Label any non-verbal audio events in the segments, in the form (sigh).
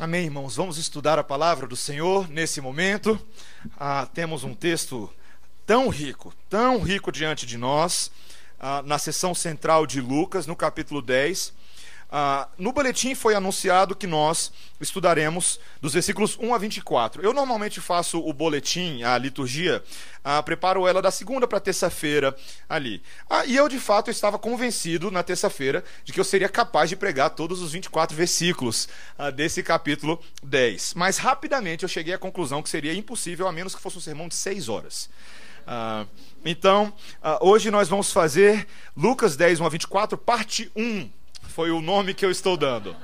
Amém, irmãos. Vamos estudar a palavra do Senhor nesse momento. Ah, temos um texto tão rico, tão rico diante de nós, ah, na seção central de Lucas, no capítulo 10. Ah, no boletim foi anunciado que nós estudaremos dos versículos 1 a 24. Eu normalmente faço o boletim, a liturgia, ah, preparo ela da segunda para terça-feira ali. Ah, e eu, de fato, estava convencido na terça-feira de que eu seria capaz de pregar todos os 24 versículos ah, desse capítulo 10. Mas rapidamente eu cheguei à conclusão que seria impossível, a menos que fosse um sermão de seis horas. Ah, então, hoje nós vamos fazer Lucas 10, 1 a 24, parte 1 foi o nome que eu estou dando.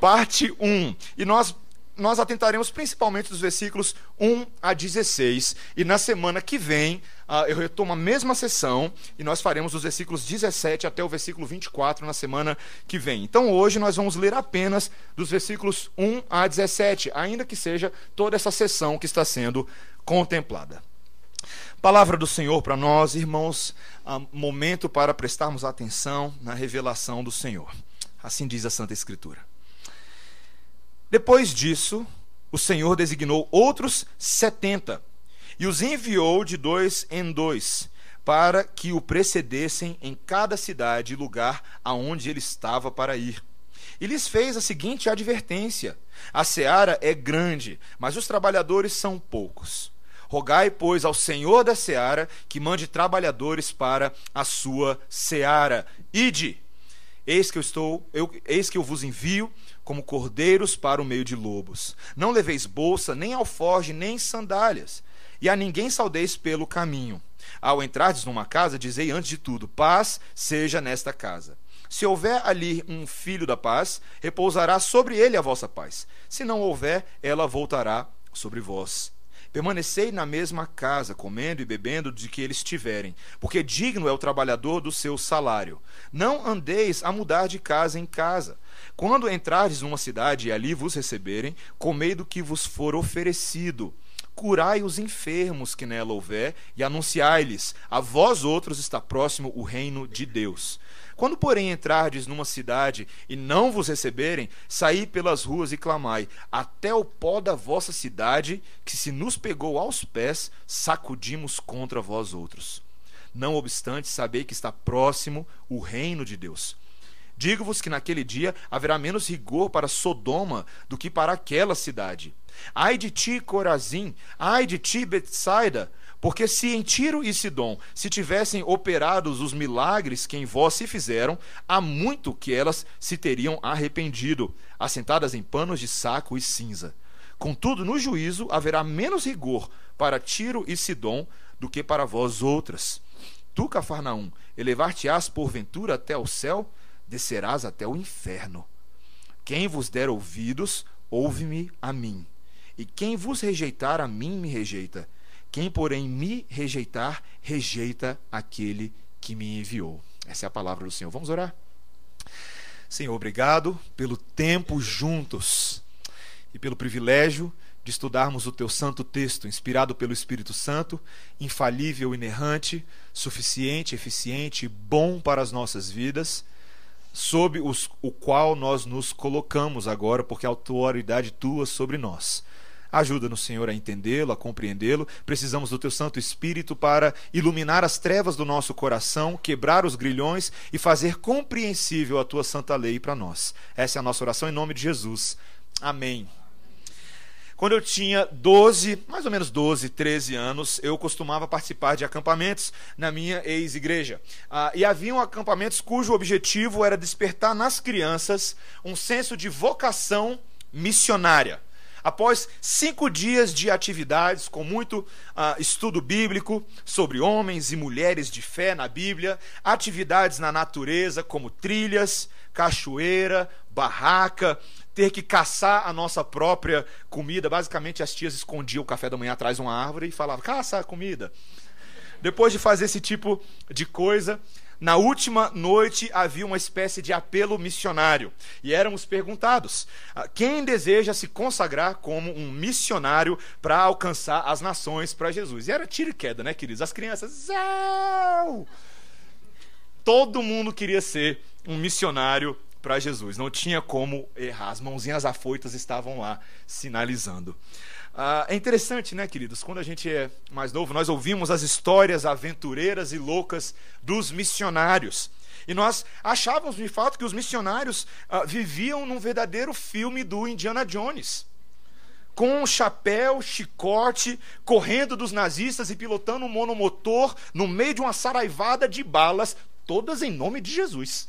Parte 1. E nós nós atentaremos principalmente dos versículos 1 a 16. E na semana que vem, uh, eu retomo a mesma sessão e nós faremos os versículos 17 até o versículo 24 na semana que vem. Então hoje nós vamos ler apenas dos versículos 1 a 17, ainda que seja toda essa sessão que está sendo contemplada. Palavra do Senhor para nós, irmãos, momento para prestarmos atenção na revelação do Senhor. Assim diz a Santa Escritura. Depois disso, o Senhor designou outros setenta e os enviou de dois em dois, para que o precedessem em cada cidade e lugar aonde ele estava para ir. E lhes fez a seguinte advertência: A seara é grande, mas os trabalhadores são poucos. Rogai, pois, ao Senhor da seara que mande trabalhadores para a sua seara. Ide, eis que eu estou, eu, eis que eu vos envio como cordeiros para o meio de lobos. Não leveis bolsa, nem alforge, nem sandálias, e a ninguém saudeis pelo caminho. Ao entrardes numa casa, dizei antes de tudo: paz seja nesta casa. Se houver ali um filho da paz, repousará sobre ele a vossa paz. Se não houver, ela voltará sobre vós. Permanecei na mesma casa, comendo e bebendo de que eles tiverem, porque digno é o trabalhador do seu salário. Não andeis a mudar de casa em casa. Quando entrardes numa cidade e ali vos receberem, comei do que vos for oferecido. Curai os enfermos que nela houver e anunciai-lhes: a vós outros está próximo o reino de Deus. Quando, porém, entrardes numa cidade e não vos receberem, saí pelas ruas e clamai, até o pó da vossa cidade, que se nos pegou aos pés, sacudimos contra vós outros. Não obstante, sabei que está próximo o reino de Deus. Digo-vos que naquele dia haverá menos rigor para Sodoma do que para aquela cidade. Ai de ti, Corazim! Ai de ti, Betsaida! Porque se em Tiro e Sidom se tivessem operados os milagres que em vós se fizeram, há muito que elas se teriam arrependido, assentadas em panos de saco e cinza. Contudo, no juízo haverá menos rigor para Tiro e Sidom do que para vós outras. Tu, Cafarnaum, elevar-te-ás porventura até o céu, descerás até o inferno. Quem vos der ouvidos, ouve-me a mim. E quem vos rejeitar a mim me rejeita quem, porém, me rejeitar, rejeita aquele que me enviou. Essa é a palavra do Senhor. Vamos orar? Senhor, obrigado pelo tempo juntos e pelo privilégio de estudarmos o teu santo texto, inspirado pelo Espírito Santo, infalível, inerrante, suficiente, eficiente e bom para as nossas vidas, sob os, o qual nós nos colocamos agora, porque a autoridade tua sobre nós. Ajuda-nos, Senhor, a entendê-lo, a compreendê-lo. Precisamos do Teu Santo Espírito para iluminar as trevas do nosso coração, quebrar os grilhões e fazer compreensível a Tua santa lei para nós. Essa é a nossa oração em nome de Jesus. Amém. Quando eu tinha 12, mais ou menos 12, 13 anos, eu costumava participar de acampamentos na minha ex-igreja. Ah, e haviam acampamentos cujo objetivo era despertar nas crianças um senso de vocação missionária. Após cinco dias de atividades com muito uh, estudo bíblico sobre homens e mulheres de fé na Bíblia, atividades na natureza como trilhas, cachoeira, barraca, ter que caçar a nossa própria comida. Basicamente, as tias escondiam o café da manhã atrás de uma árvore e falavam: caça a comida. Depois de fazer esse tipo de coisa, na última noite havia uma espécie de apelo missionário e éramos perguntados: ah, quem deseja se consagrar como um missionário para alcançar as nações para Jesus? E era tiro e queda, né, queridos? As crianças, Zau! todo mundo queria ser um missionário para Jesus. Não tinha como errar. As mãozinhas afoitas estavam lá sinalizando. Ah, é interessante, né, queridos? Quando a gente é mais novo, nós ouvimos as histórias aventureiras e loucas dos missionários. E nós achávamos, de fato, que os missionários ah, viviam num verdadeiro filme do Indiana Jones. Com um chapéu, chicote, correndo dos nazistas e pilotando um monomotor no meio de uma saraivada de balas, todas em nome de Jesus.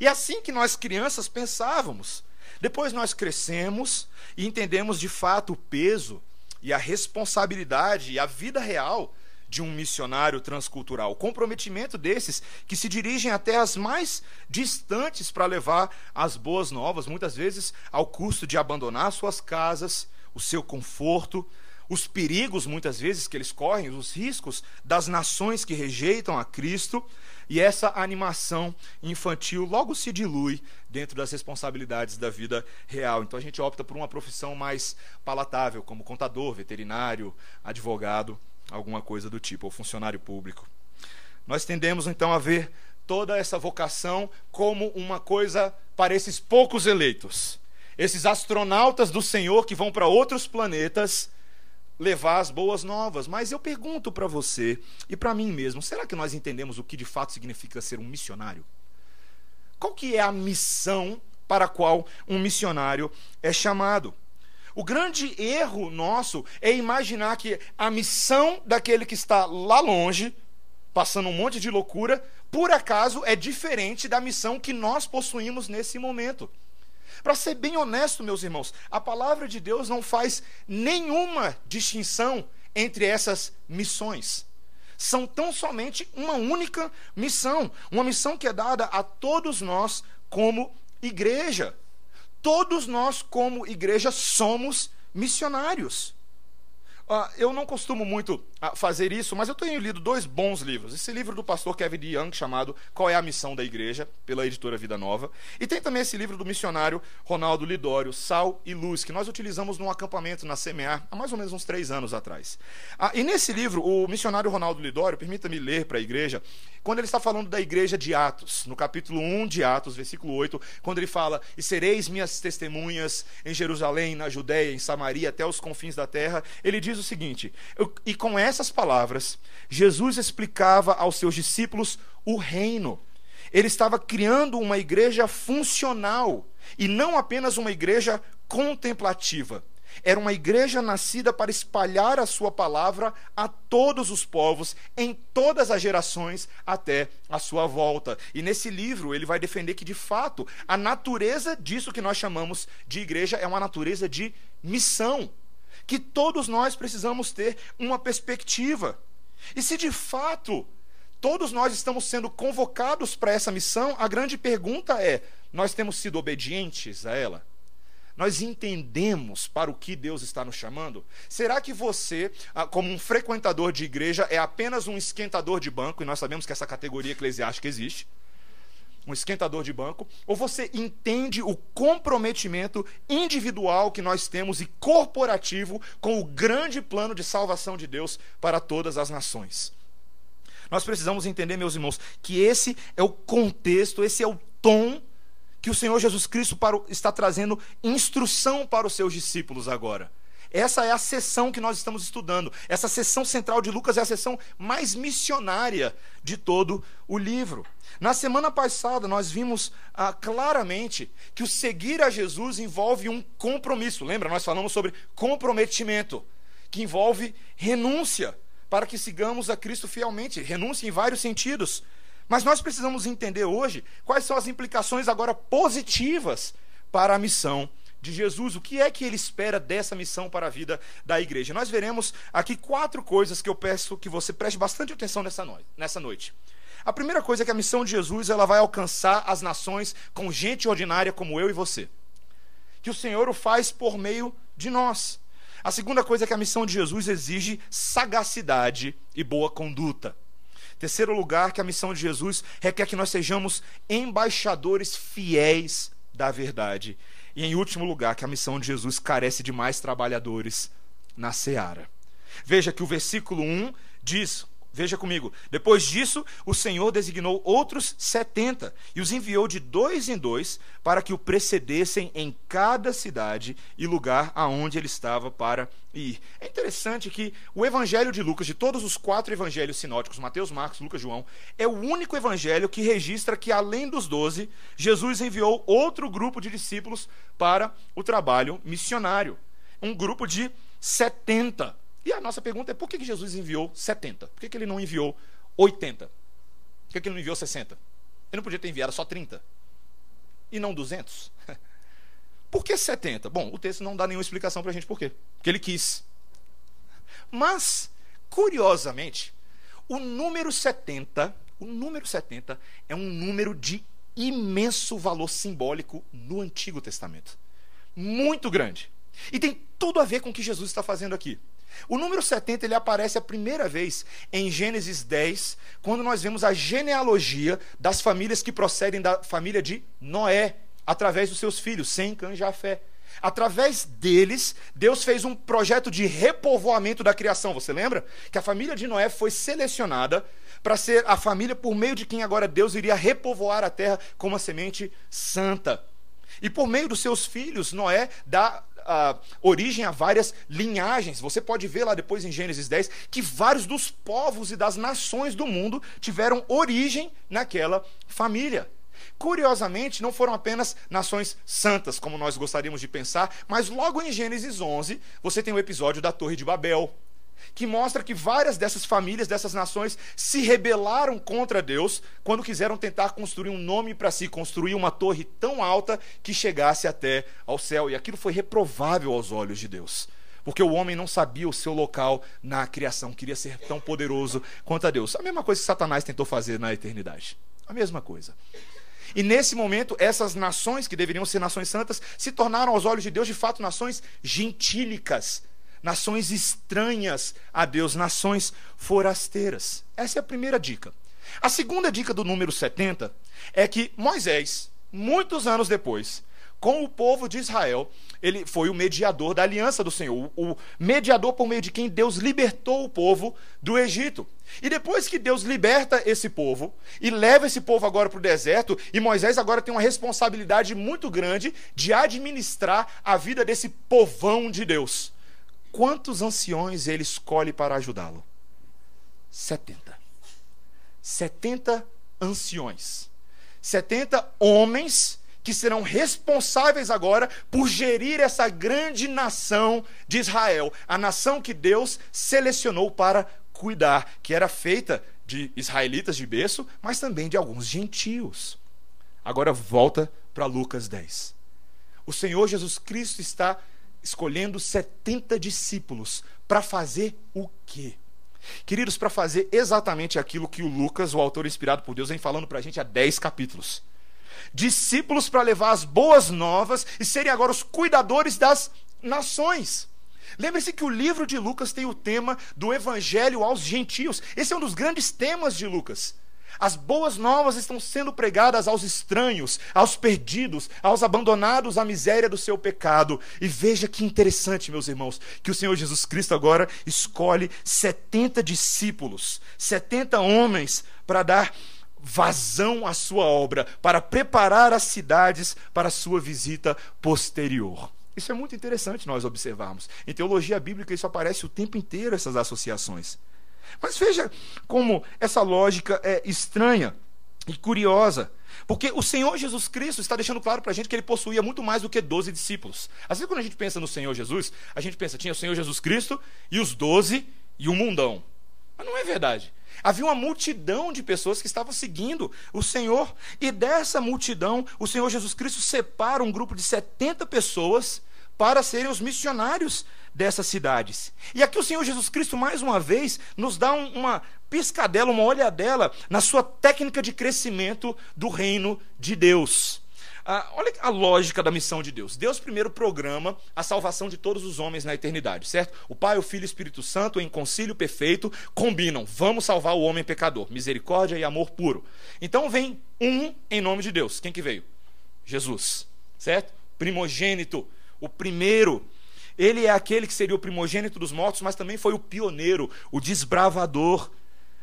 E assim que nós crianças pensávamos. Depois nós crescemos e entendemos de fato o peso e a responsabilidade e a vida real de um missionário transcultural. O comprometimento desses que se dirigem até as mais distantes para levar as boas novas, muitas vezes ao custo de abandonar suas casas, o seu conforto, os perigos muitas vezes que eles correm, os riscos das nações que rejeitam a Cristo, e essa animação infantil logo se dilui dentro das responsabilidades da vida real. Então a gente opta por uma profissão mais palatável, como contador, veterinário, advogado alguma coisa do tipo, ou funcionário público. Nós tendemos então a ver toda essa vocação como uma coisa para esses poucos eleitos, esses astronautas do Senhor que vão para outros planetas levar as boas novas. Mas eu pergunto para você e para mim mesmo, será que nós entendemos o que de fato significa ser um missionário? Qual que é a missão para a qual um missionário é chamado? O grande erro nosso é imaginar que a missão daquele que está lá longe, passando um monte de loucura, por acaso é diferente da missão que nós possuímos nesse momento. Para ser bem honesto, meus irmãos, a palavra de Deus não faz nenhuma distinção entre essas missões. São tão somente uma única missão, uma missão que é dada a todos nós como igreja. Todos nós, como igreja, somos missionários. Uh, eu não costumo muito uh, fazer isso, mas eu tenho lido dois bons livros. Esse livro do pastor Kevin DeYoung, chamado Qual é a Missão da Igreja, pela editora Vida Nova. E tem também esse livro do missionário Ronaldo Lidório, Sal e Luz, que nós utilizamos num acampamento na CMA há mais ou menos uns três anos atrás. Uh, e nesse livro, o missionário Ronaldo Lidório, permita-me ler para a igreja, quando ele está falando da igreja de Atos, no capítulo 1 de Atos, versículo 8, quando ele fala: E sereis minhas testemunhas em Jerusalém, na Judéia, em Samaria, até os confins da terra, ele diz o seguinte: E com essas palavras, Jesus explicava aos seus discípulos o reino. Ele estava criando uma igreja funcional e não apenas uma igreja contemplativa. Era uma igreja nascida para espalhar a sua palavra a todos os povos, em todas as gerações, até a sua volta. E nesse livro ele vai defender que, de fato, a natureza disso que nós chamamos de igreja é uma natureza de missão. Que todos nós precisamos ter uma perspectiva. E se de fato todos nós estamos sendo convocados para essa missão, a grande pergunta é: nós temos sido obedientes a ela? Nós entendemos para o que Deus está nos chamando? Será que você, ah, como um frequentador de igreja, é apenas um esquentador de banco, e nós sabemos que essa categoria eclesiástica existe? Um esquentador de banco? Ou você entende o comprometimento individual que nós temos e corporativo com o grande plano de salvação de Deus para todas as nações? Nós precisamos entender, meus irmãos, que esse é o contexto, esse é o tom que o Senhor Jesus Cristo está trazendo instrução para os seus discípulos agora. Essa é a sessão que nós estamos estudando. Essa sessão central de Lucas é a sessão mais missionária de todo o livro. Na semana passada, nós vimos ah, claramente que o seguir a Jesus envolve um compromisso. Lembra? Nós falamos sobre comprometimento, que envolve renúncia para que sigamos a Cristo fielmente. Renúncia em vários sentidos. Mas nós precisamos entender hoje quais são as implicações agora positivas para a missão de Jesus. O que é que ele espera dessa missão para a vida da igreja? Nós veremos aqui quatro coisas que eu peço que você preste bastante atenção nessa, noite. Nessa noite. A primeira coisa é que a missão de Jesus ela vai alcançar as nações com gente ordinária como eu e você. Que o Senhor o faz por meio de nós. A segunda coisa é que a missão de Jesus exige sagacidade e boa conduta. Terceiro lugar, que a missão de Jesus requer que nós sejamos embaixadores fiéis da verdade. E em último lugar, que a missão de Jesus carece de mais trabalhadores na seara. Veja que o versículo 1 diz Veja comigo. Depois disso, o Senhor designou outros setenta e os enviou de dois em dois para que o precedessem em cada cidade e lugar aonde ele estava para ir. É interessante que o Evangelho de Lucas, de todos os quatro evangelhos sinóticos, Mateus, Marcos, Lucas, João, é o único evangelho que registra que, além dos doze, Jesus enviou outro grupo de discípulos para o trabalho missionário. Um grupo de setenta. E a nossa pergunta é: por que Jesus enviou 70? Por que ele não enviou 80? Por que ele não enviou 60? Ele não podia ter enviado só 30? E não 200? (laughs) Por que 70? Bom, o texto não dá nenhuma explicação para a gente por quê. Porque ele quis. Mas, curiosamente, o número 70, o número 70 é um número de imenso valor simbólico no Antigo Testamento. Muito grande. E tem tudo a ver com o que Jesus está fazendo aqui. O número 70 ele aparece a primeira vez em Gênesis 10, quando nós vemos a genealogia das famílias que procedem da família de Noé, através dos seus filhos, Sem, Cã. Através deles, Deus fez um projeto de repovoamento da criação. Você lembra? Que a família de Noé foi selecionada para ser a família por meio de quem agora Deus iria repovoar a terra com uma semente santa. E por meio dos seus filhos, Noé dá uh, origem a várias linhagens. Você pode ver lá depois em Gênesis 10 que vários dos povos e das nações do mundo tiveram origem naquela família. Curiosamente, não foram apenas nações santas, como nós gostaríamos de pensar, mas logo em Gênesis 11, você tem o episódio da Torre de Babel que mostra que várias dessas famílias, dessas nações, se rebelaram contra Deus quando quiseram tentar construir um nome para si, construir uma torre tão alta que chegasse até ao céu. E aquilo foi reprovável aos olhos de Deus. Porque o homem não sabia o seu local na criação, queria ser tão poderoso quanto a Deus. A mesma coisa que Satanás tentou fazer na eternidade. A mesma coisa. E nesse momento, essas nações que deveriam ser nações santas se tornaram aos olhos de Deus de fato nações gentílicas, nações estranhas a Deus, nações forasteiras. Essa é a primeira dica. A segunda dica do número 70 é que Moisés, muitos anos depois, com o povo de Israel, ele foi o mediador da aliança do Senhor, o mediador por meio de quem Deus libertou o povo do Egito. E depois que Deus liberta esse povo e leva esse povo agora para o deserto, e Moisés agora tem uma responsabilidade muito grande de administrar a vida desse povão de Deus. Quantos anciões ele escolhe para ajudá-lo? 70. 70 anciões. 70 homens que serão responsáveis agora por gerir essa grande nação de Israel, a nação que Deus selecionou para cuidar, que era feita de israelitas de berço, mas também de alguns gentios. Agora volta para Lucas 10. O Senhor Jesus Cristo está escolhendo 70 discípulos para fazer o quê? Queridos, para fazer exatamente aquilo que o Lucas, o autor inspirado por Deus, vem falando para a gente há 10 capítulos. Discípulos para levar as boas novas e serem agora os cuidadores das nações. Lembre-se que o livro de Lucas tem o tema do evangelho aos gentios. Esse é um dos grandes temas de Lucas. As boas novas estão sendo pregadas aos estranhos, aos perdidos, aos abandonados à miséria do seu pecado. E veja que interessante, meus irmãos, que o Senhor Jesus Cristo agora escolhe 70 discípulos, 70 homens para dar vazão à sua obra, para preparar as cidades para a sua visita posterior. Isso é muito interessante nós observarmos. Em teologia bíblica isso aparece o tempo inteiro essas associações. Mas veja como essa lógica é estranha e curiosa. Porque o Senhor Jesus Cristo está deixando claro para a gente que ele possuía muito mais do que 12 discípulos. Às vezes, quando a gente pensa no Senhor Jesus, a gente pensa, tinha o Senhor Jesus Cristo e os 12 e o mundão. Mas não é verdade. Havia uma multidão de pessoas que estavam seguindo o Senhor. E dessa multidão, o Senhor Jesus Cristo separa um grupo de 70 pessoas para serem os missionários dessas cidades. E aqui o Senhor Jesus Cristo, mais uma vez, nos dá um, uma piscadela, uma olhadela na sua técnica de crescimento do reino de Deus. Ah, olha a lógica da missão de Deus. Deus primeiro programa a salvação de todos os homens na eternidade, certo? O Pai, o Filho e o Espírito Santo, em concílio perfeito, combinam: vamos salvar o homem pecador, misericórdia e amor puro. Então vem um em nome de Deus. Quem que veio? Jesus, certo? Primogênito, o primeiro ele é aquele que seria o primogênito dos mortos, mas também foi o pioneiro, o desbravador.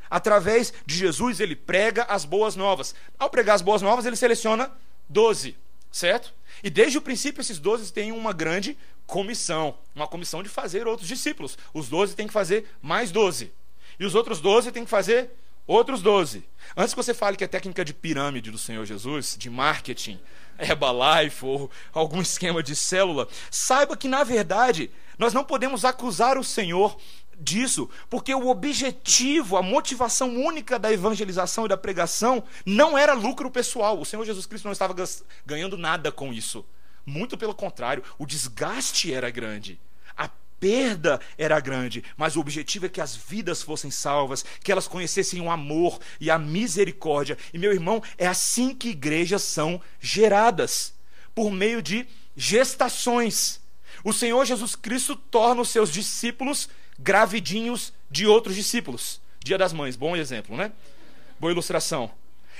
através de Jesus, ele prega as boas novas. Ao pregar as boas novas, ele seleciona doze, certo? E desde o princípio, esses doze têm uma grande comissão uma comissão de fazer outros discípulos. Os doze têm que fazer mais doze. E os outros doze têm que fazer outros doze. Antes que você fale que é técnica de pirâmide do Senhor Jesus, de marketing, Herbalife ou algum esquema de célula, saiba que, na verdade, nós não podemos acusar o Senhor disso, porque o objetivo, a motivação única da evangelização e da pregação não era lucro pessoal. O Senhor Jesus Cristo não estava ganhando nada com isso. Muito pelo contrário, o desgaste era grande. Perda era grande, mas o objetivo é que as vidas fossem salvas, que elas conhecessem o amor e a misericórdia. E meu irmão, é assim que igrejas são geradas por meio de gestações. O Senhor Jesus Cristo torna os seus discípulos gravidinhos de outros discípulos. Dia das Mães, bom exemplo, né? Boa ilustração.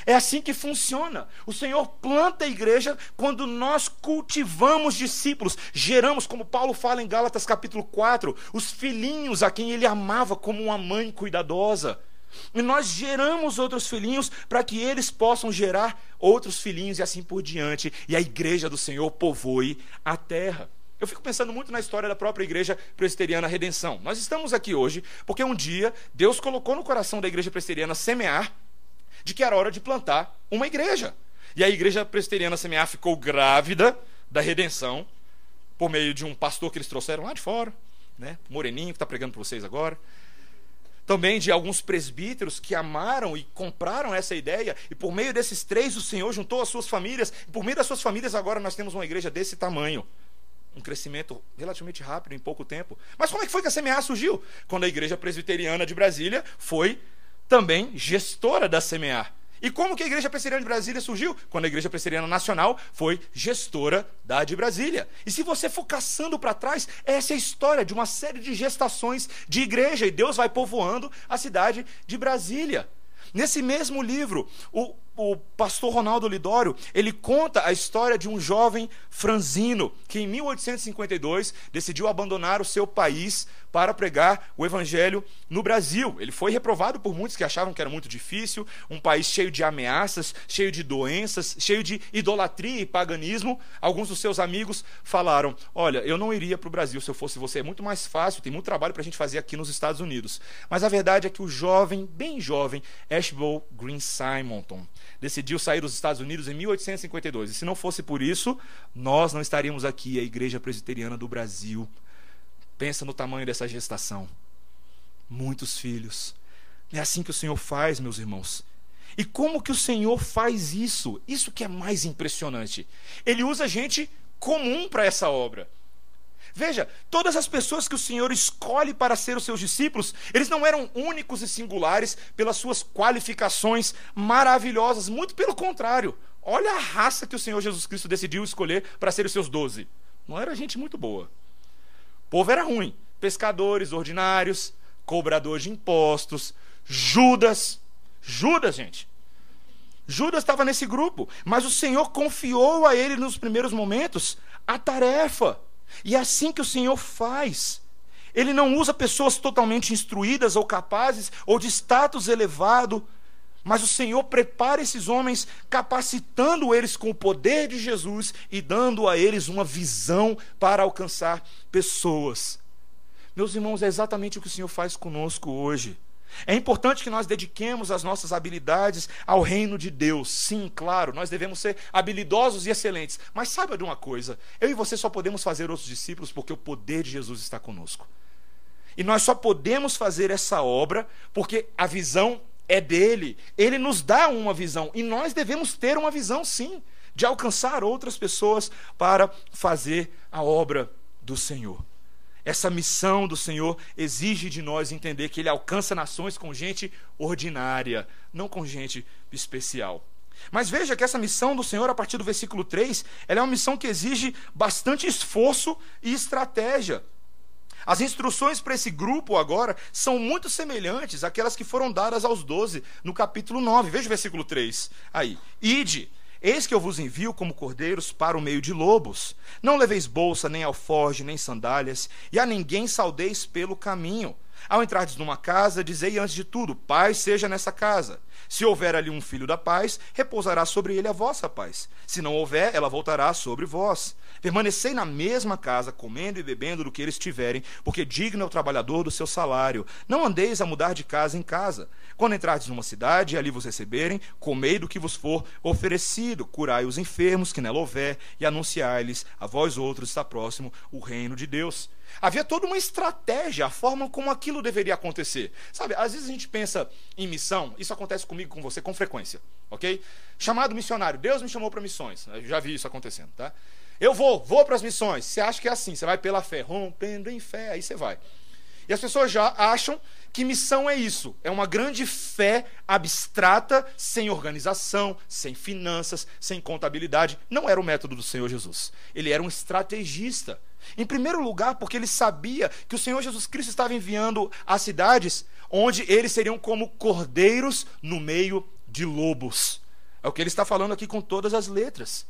É assim que funciona. O Senhor planta a igreja quando nós cultivamos discípulos, geramos, como Paulo fala em Gálatas capítulo 4, os filhinhos a quem ele amava como uma mãe cuidadosa. E nós geramos outros filhinhos para que eles possam gerar outros filhinhos e assim por diante. E a igreja do Senhor povoe a terra. Eu fico pensando muito na história da própria igreja presbiteriana Redenção. Nós estamos aqui hoje porque um dia Deus colocou no coração da igreja presbiteriana semear de que era hora de plantar uma igreja. E a igreja presbiteriana semear ficou grávida da redenção por meio de um pastor que eles trouxeram lá de fora, né? Moreninho que está pregando para vocês agora. Também de alguns presbíteros que amaram e compraram essa ideia, e por meio desses três o Senhor juntou as suas famílias, e por meio das suas famílias agora nós temos uma igreja desse tamanho um crescimento relativamente rápido em pouco tempo. Mas como é que foi que a Semear surgiu? Quando a Igreja Presbiteriana de Brasília foi também gestora da Semear. E como que a Igreja Presbiteriana de Brasília surgiu? Quando a Igreja Presbiteriana Nacional foi gestora da de Brasília. E se você for caçando para trás, essa é a história de uma série de gestações de igreja. E Deus vai povoando a cidade de Brasília. Nesse mesmo livro, o, o pastor Ronaldo Lidório, ele conta a história de um jovem franzino que em 1852 decidiu abandonar o seu país para pregar o evangelho no Brasil. Ele foi reprovado por muitos que achavam que era muito difícil, um país cheio de ameaças, cheio de doenças, cheio de idolatria e paganismo. Alguns dos seus amigos falaram: Olha, eu não iria para o Brasil se eu fosse você, é muito mais fácil, tem muito trabalho para a gente fazer aqui nos Estados Unidos. Mas a verdade é que o jovem, bem jovem, Ashbel Green Simonton, decidiu sair dos Estados Unidos em 1852. E se não fosse por isso, nós não estaríamos aqui, a Igreja Presbiteriana do Brasil. Pensa no tamanho dessa gestação. Muitos filhos. É assim que o Senhor faz, meus irmãos. E como que o Senhor faz isso? Isso que é mais impressionante. Ele usa gente comum para essa obra. Veja, todas as pessoas que o Senhor escolhe para ser os seus discípulos, eles não eram únicos e singulares pelas suas qualificações maravilhosas, muito pelo contrário. Olha a raça que o Senhor Jesus Cristo decidiu escolher para ser os seus doze. Não era gente muito boa. O povo era ruim. Pescadores ordinários, cobrador de impostos, Judas. Judas, gente. Judas estava nesse grupo, mas o Senhor confiou a ele nos primeiros momentos a tarefa. E é assim que o Senhor faz. Ele não usa pessoas totalmente instruídas ou capazes ou de status elevado, mas o Senhor prepara esses homens, capacitando eles com o poder de Jesus e dando a eles uma visão para alcançar pessoas. Meus irmãos, é exatamente o que o Senhor faz conosco hoje. É importante que nós dediquemos as nossas habilidades ao reino de Deus. Sim, claro, nós devemos ser habilidosos e excelentes. Mas saiba de uma coisa: eu e você só podemos fazer outros discípulos porque o poder de Jesus está conosco. E nós só podemos fazer essa obra porque a visão é dele. Ele nos dá uma visão e nós devemos ter uma visão, sim, de alcançar outras pessoas para fazer a obra do Senhor. Essa missão do Senhor exige de nós entender que Ele alcança nações com gente ordinária, não com gente especial. Mas veja que essa missão do Senhor, a partir do versículo 3, ela é uma missão que exige bastante esforço e estratégia. As instruções para esse grupo agora são muito semelhantes àquelas que foram dadas aos doze no capítulo 9. Veja o versículo 3 aí. Ide, eis que eu vos envio como cordeiros para o meio de lobos. Não leveis bolsa, nem alforge, nem sandálias, e a ninguém saudeis pelo caminho. Ao entrardes numa casa, dizei antes de tudo: paz seja nessa casa. Se houver ali um filho da paz, repousará sobre ele a vossa paz. Se não houver, ela voltará sobre vós. Permanecei na mesma casa, comendo e bebendo do que eles tiverem, porque digno é o trabalhador do seu salário. Não andeis a mudar de casa em casa. Quando entrardes numa cidade e ali vos receberem, comei do que vos for oferecido, curai os enfermos que nela houver, e anunciai-lhes a vós outros está próximo o reino de Deus. Havia toda uma estratégia, a forma como aquilo deveria acontecer. Sabe, às vezes a gente pensa em missão, isso acontece comigo, com você, com frequência, ok? Chamado missionário, Deus me chamou para missões, eu já vi isso acontecendo, tá? Eu vou, vou para as missões. Você acha que é assim, você vai pela fé, rompendo em fé, aí você vai. E as pessoas já acham que missão é isso. É uma grande fé abstrata, sem organização, sem finanças, sem contabilidade. Não era o método do Senhor Jesus. Ele era um estrategista. Em primeiro lugar, porque ele sabia que o Senhor Jesus Cristo estava enviando a cidades onde eles seriam como cordeiros no meio de lobos. É o que ele está falando aqui com todas as letras.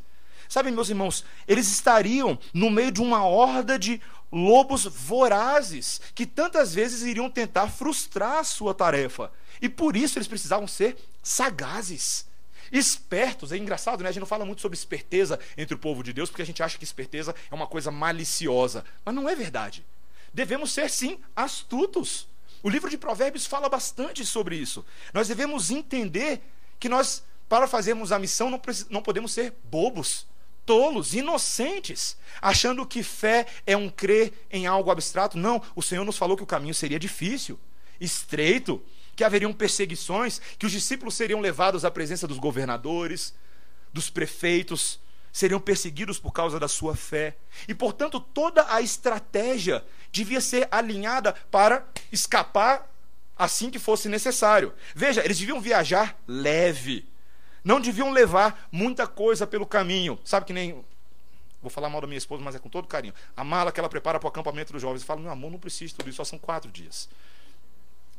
Sabe, meus irmãos, eles estariam no meio de uma horda de lobos vorazes que tantas vezes iriam tentar frustrar a sua tarefa. E por isso eles precisavam ser sagazes. Espertos, é engraçado, né? A gente não fala muito sobre esperteza entre o povo de Deus, porque a gente acha que esperteza é uma coisa maliciosa. Mas não é verdade. Devemos ser, sim, astutos. O livro de Provérbios fala bastante sobre isso. Nós devemos entender que nós, para fazermos a missão, não, não podemos ser bobos, tolos, inocentes, achando que fé é um crer em algo abstrato. Não, o Senhor nos falou que o caminho seria difícil, estreito, que haveriam perseguições, que os discípulos seriam levados à presença dos governadores, dos prefeitos, seriam perseguidos por causa da sua fé. E, portanto, toda a estratégia devia ser alinhada para escapar assim que fosse necessário. Veja, eles deviam viajar leve. Não deviam levar muita coisa pelo caminho. Sabe que nem. Vou falar mal da minha esposa, mas é com todo carinho. A mala que ela prepara para o acampamento dos jovens. Fala, meu amor, não precisa de tudo isso, só são quatro dias.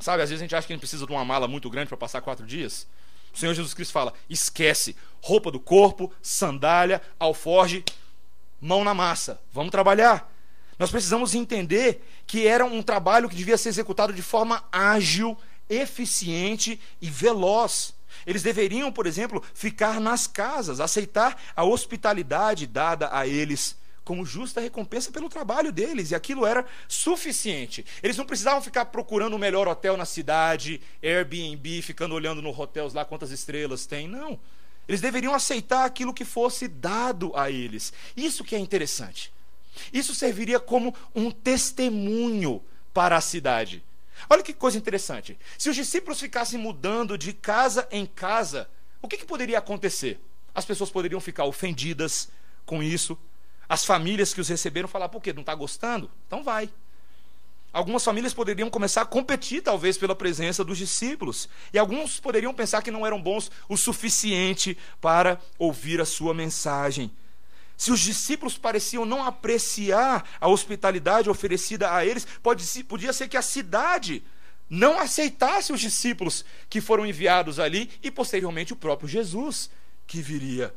Sabe, às vezes a gente acha que a gente precisa de uma mala muito grande para passar quatro dias. O Senhor Jesus Cristo fala: esquece, roupa do corpo, sandália, alforge, mão na massa, vamos trabalhar. Nós precisamos entender que era um trabalho que devia ser executado de forma ágil, eficiente e veloz. Eles deveriam, por exemplo, ficar nas casas, aceitar a hospitalidade dada a eles como justa recompensa pelo trabalho deles, e aquilo era suficiente. Eles não precisavam ficar procurando o melhor hotel na cidade, Airbnb, ficando olhando no hotels lá quantas estrelas tem. Não. Eles deveriam aceitar aquilo que fosse dado a eles. Isso que é interessante. Isso serviria como um testemunho para a cidade. Olha que coisa interessante. Se os discípulos ficassem mudando de casa em casa, o que, que poderia acontecer? As pessoas poderiam ficar ofendidas com isso, as famílias que os receberam falar, por quê? Não está gostando? Então vai. Algumas famílias poderiam começar a competir, talvez, pela presença dos discípulos. E alguns poderiam pensar que não eram bons o suficiente para ouvir a sua mensagem. Se os discípulos pareciam não apreciar a hospitalidade oferecida a eles, pode, podia ser que a cidade não aceitasse os discípulos que foram enviados ali e, posteriormente, o próprio Jesus que viria.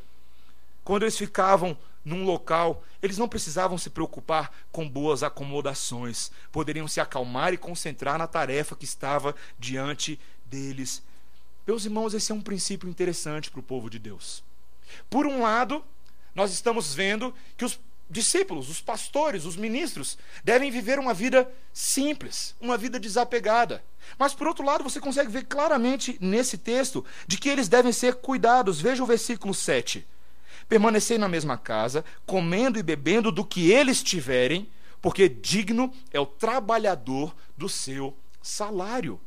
Quando eles ficavam num local, eles não precisavam se preocupar com boas acomodações, poderiam se acalmar e concentrar na tarefa que estava diante deles. Meus irmãos, esse é um princípio interessante para o povo de Deus. Por um lado, nós estamos vendo que os discípulos, os pastores, os ministros devem viver uma vida simples, uma vida desapegada. Mas por outro lado, você consegue ver claramente nesse texto de que eles devem ser cuidados. Veja o versículo 7 permanecei na mesma casa, comendo e bebendo do que eles tiverem, porque digno é o trabalhador do seu salário.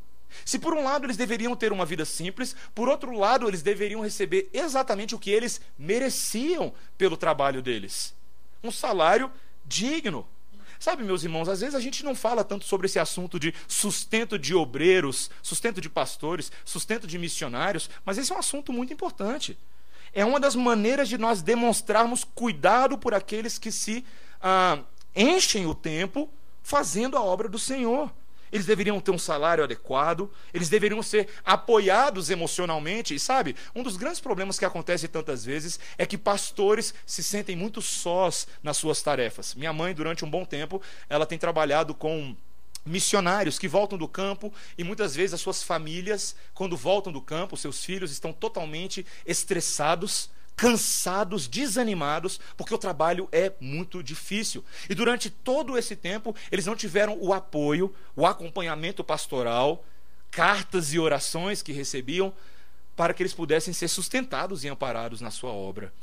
Se por um lado eles deveriam ter uma vida simples, por outro lado eles deveriam receber exatamente o que eles mereciam pelo trabalho deles: um salário digno. Sabe, meus irmãos, às vezes a gente não fala tanto sobre esse assunto de sustento de obreiros, sustento de pastores, sustento de missionários, mas esse é um assunto muito importante é uma das maneiras de nós demonstrarmos cuidado por aqueles que se ah, enchem o tempo fazendo a obra do Senhor. Eles deveriam ter um salário adequado, eles deveriam ser apoiados emocionalmente. E sabe, um dos grandes problemas que acontece tantas vezes é que pastores se sentem muito sós nas suas tarefas. Minha mãe, durante um bom tempo, ela tem trabalhado com missionários que voltam do campo e muitas vezes as suas famílias, quando voltam do campo, seus filhos estão totalmente estressados, cansados, desanimados, porque o trabalho é muito difícil. E durante todo esse tempo, eles não tiveram o apoio, o acompanhamento pastoral, cartas e orações que recebiam para que eles pudessem ser sustentados e amparados na sua obra.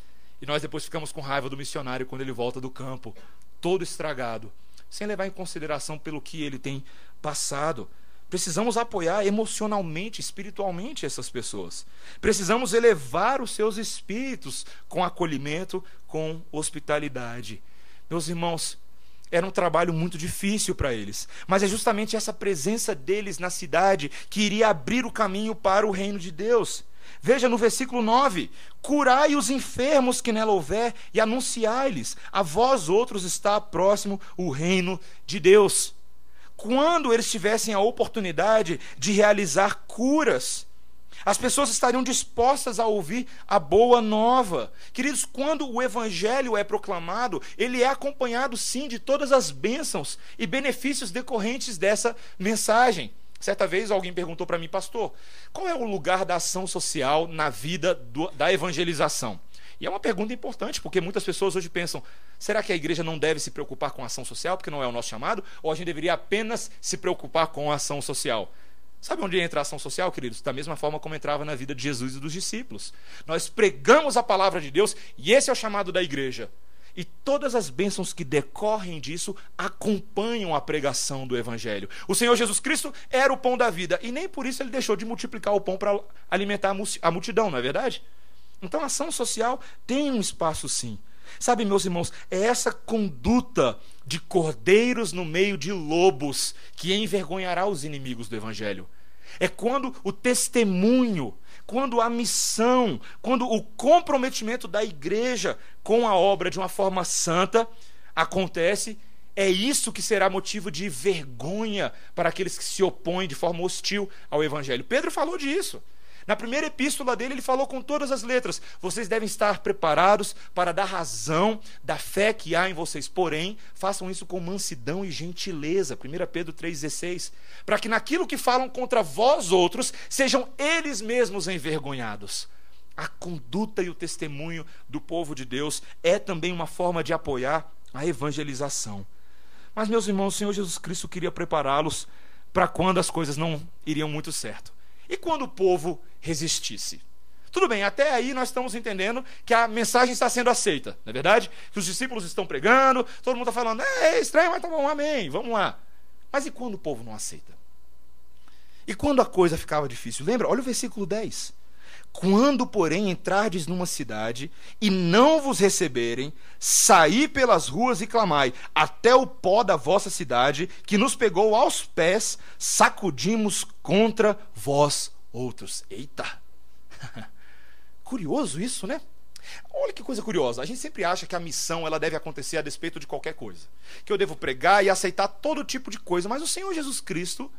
E nós depois ficamos com raiva do missionário quando ele volta do campo, todo estragado sem levar em consideração pelo que ele tem passado. Precisamos apoiar emocionalmente, espiritualmente essas pessoas. Precisamos elevar os seus espíritos com acolhimento, com hospitalidade. Meus irmãos, era um trabalho muito difícil para eles, mas é justamente essa presença deles na cidade que iria abrir o caminho para o reino de Deus. Veja no versículo 9: Curai os enfermos que nela houver e anunciai-lhes, a vós outros está próximo o reino de Deus. Quando eles tivessem a oportunidade de realizar curas, as pessoas estariam dispostas a ouvir a boa nova. Queridos, quando o evangelho é proclamado, ele é acompanhado sim de todas as bênçãos e benefícios decorrentes dessa mensagem. Certa vez alguém perguntou para mim, pastor, qual é o lugar da ação social na vida do, da evangelização? E é uma pergunta importante, porque muitas pessoas hoje pensam: será que a igreja não deve se preocupar com a ação social, porque não é o nosso chamado? Ou a gente deveria apenas se preocupar com a ação social? Sabe onde entra a ação social, queridos? Da mesma forma como entrava na vida de Jesus e dos discípulos. Nós pregamos a palavra de Deus e esse é o chamado da igreja. E todas as bênçãos que decorrem disso acompanham a pregação do Evangelho. O Senhor Jesus Cristo era o pão da vida, e nem por isso ele deixou de multiplicar o pão para alimentar a multidão, não é verdade? Então a ação social tem um espaço sim. Sabe, meus irmãos, é essa conduta de cordeiros no meio de lobos que envergonhará os inimigos do Evangelho. É quando o testemunho quando a missão, quando o comprometimento da igreja com a obra de uma forma santa acontece, é isso que será motivo de vergonha para aqueles que se opõem de forma hostil ao evangelho. Pedro falou disso. Na primeira epístola dele, ele falou com todas as letras: vocês devem estar preparados para dar razão da fé que há em vocês, porém, façam isso com mansidão e gentileza. 1 Pedro 3,16. Para que naquilo que falam contra vós outros, sejam eles mesmos envergonhados. A conduta e o testemunho do povo de Deus é também uma forma de apoiar a evangelização. Mas, meus irmãos, o Senhor Jesus Cristo queria prepará-los para quando as coisas não iriam muito certo. E quando o povo resistisse? Tudo bem, até aí nós estamos entendendo que a mensagem está sendo aceita, não é verdade? Que os discípulos estão pregando, todo mundo está falando, é, é estranho, mas tá bom, amém, vamos lá. Mas e quando o povo não aceita? E quando a coisa ficava difícil? Lembra? Olha o versículo 10. Quando, porém, entrardes numa cidade e não vos receberem, saí pelas ruas e clamai, até o pó da vossa cidade, que nos pegou aos pés, sacudimos contra vós outros. Eita! (laughs) Curioso isso, né? Olha que coisa curiosa. A gente sempre acha que a missão ela deve acontecer a despeito de qualquer coisa. Que eu devo pregar e aceitar todo tipo de coisa. Mas o Senhor Jesus Cristo,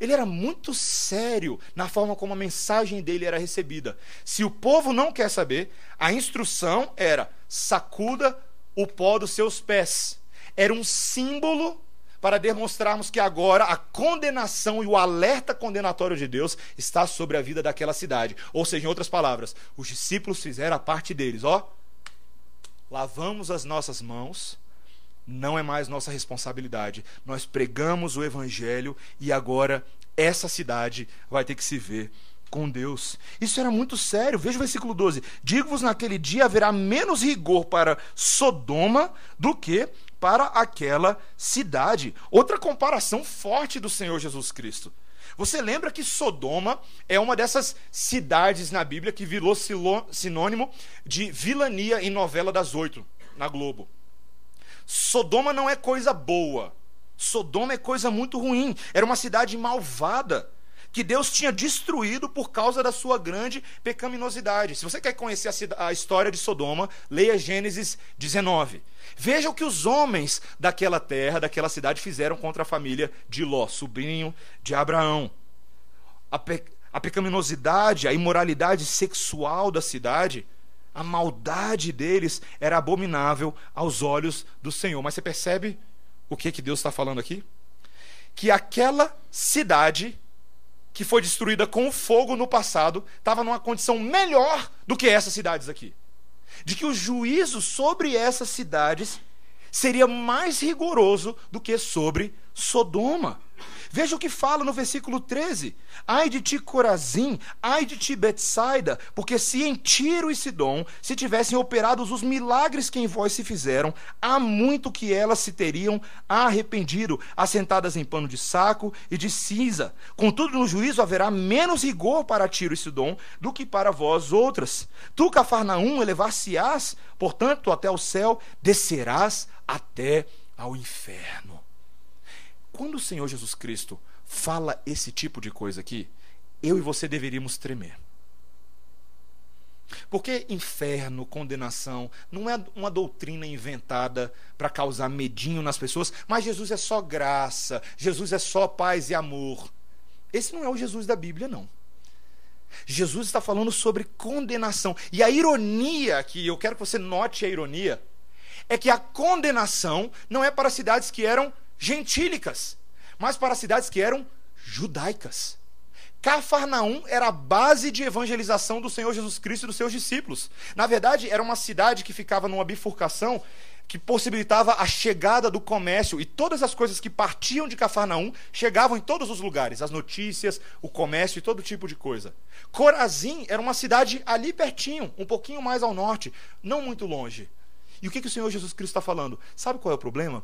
ele era muito sério na forma como a mensagem dele era recebida. Se o povo não quer saber, a instrução era: sacuda o pó dos seus pés. Era um símbolo para demonstrarmos que agora a condenação e o alerta condenatório de Deus está sobre a vida daquela cidade. Ou seja, em outras palavras, os discípulos fizeram a parte deles, ó. Lavamos as nossas mãos, não é mais nossa responsabilidade. Nós pregamos o evangelho e agora essa cidade vai ter que se ver com Deus. Isso era muito sério. Veja o versículo 12: Digo-vos naquele dia haverá menos rigor para Sodoma do que para aquela cidade. Outra comparação forte do Senhor Jesus Cristo. Você lembra que Sodoma é uma dessas cidades na Bíblia que virou sinônimo de vilania em novela das oito na Globo. Sodoma não é coisa boa. Sodoma é coisa muito ruim. Era uma cidade malvada que Deus tinha destruído por causa da sua grande pecaminosidade. Se você quer conhecer a, a história de Sodoma, leia Gênesis 19. Veja o que os homens daquela terra, daquela cidade, fizeram contra a família de Ló, sobrinho de Abraão. A, pe a pecaminosidade, a imoralidade sexual da cidade, a maldade deles era abominável aos olhos do Senhor. Mas você percebe o que, que Deus está falando aqui? que aquela cidade que foi destruída com fogo no passado estava numa condição melhor do que essas cidades aqui. De que o juízo sobre essas cidades seria mais rigoroso do que sobre Sodoma. Veja o que fala no versículo 13: Ai de ti, Corazim, ai de ti, Betsaida, porque se em Tiro e Sidom se tivessem operados os milagres que em vós se fizeram, há muito que elas se teriam arrependido, assentadas em pano de saco e de cinza. Contudo, no juízo haverá menos rigor para Tiro e Sidom do que para vós outras. Tu, Cafarnaum, elevar-se-ás, portanto, até o céu, descerás até ao inferno. Quando o Senhor Jesus Cristo fala esse tipo de coisa aqui, eu e você deveríamos tremer. Porque inferno, condenação, não é uma doutrina inventada para causar medinho nas pessoas, mas Jesus é só graça, Jesus é só paz e amor. Esse não é o Jesus da Bíblia, não. Jesus está falando sobre condenação. E a ironia aqui, eu quero que você note a ironia, é que a condenação não é para cidades que eram gentílicas, mas para cidades que eram judaicas. Cafarnaum era a base de evangelização do Senhor Jesus Cristo e dos seus discípulos. Na verdade, era uma cidade que ficava numa bifurcação que possibilitava a chegada do comércio e todas as coisas que partiam de Cafarnaum chegavam em todos os lugares, as notícias, o comércio e todo tipo de coisa. Corazim era uma cidade ali pertinho, um pouquinho mais ao norte, não muito longe. E o que, que o Senhor Jesus Cristo está falando? Sabe qual é o problema?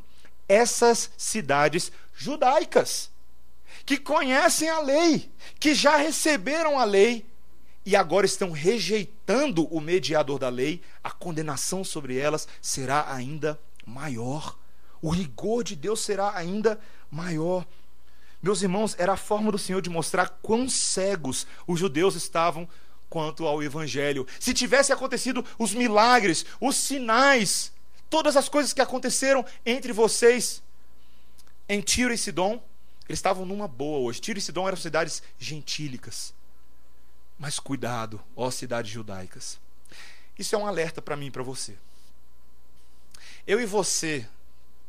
Essas cidades judaicas, que conhecem a lei, que já receberam a lei e agora estão rejeitando o mediador da lei, a condenação sobre elas será ainda maior. O rigor de Deus será ainda maior. Meus irmãos, era a forma do Senhor de mostrar quão cegos os judeus estavam quanto ao evangelho. Se tivesse acontecido os milagres, os sinais, todas as coisas que aconteceram entre vocês em Tiro e Sidom, eles estavam numa boa hoje. Tiro e Sidom eram cidades gentílicas. Mas cuidado, ó cidades judaicas. Isso é um alerta para mim e para você. Eu e você,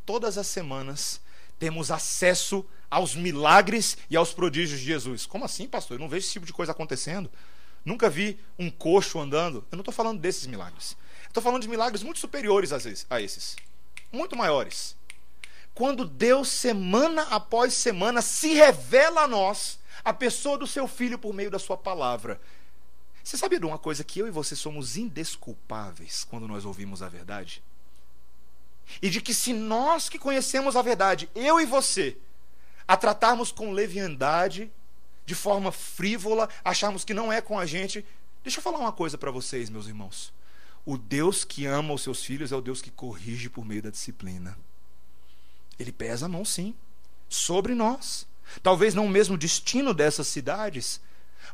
todas as semanas, temos acesso aos milagres e aos prodígios de Jesus. Como assim, pastor? Eu não vejo esse tipo de coisa acontecendo. Nunca vi um coxo andando. Eu não estou falando desses milagres. Estou falando de milagres muito superiores a esses, muito maiores. Quando Deus, semana após semana, se revela a nós, a pessoa do seu filho por meio da sua palavra. Você sabia de uma coisa que eu e você somos indesculpáveis quando nós ouvimos a verdade? E de que se nós que conhecemos a verdade, eu e você, a tratarmos com leviandade, de forma frívola, acharmos que não é com a gente, deixa eu falar uma coisa para vocês, meus irmãos. O Deus que ama os seus filhos é o Deus que corrige por meio da disciplina. Ele pesa a mão, sim, sobre nós. Talvez não o mesmo destino dessas cidades,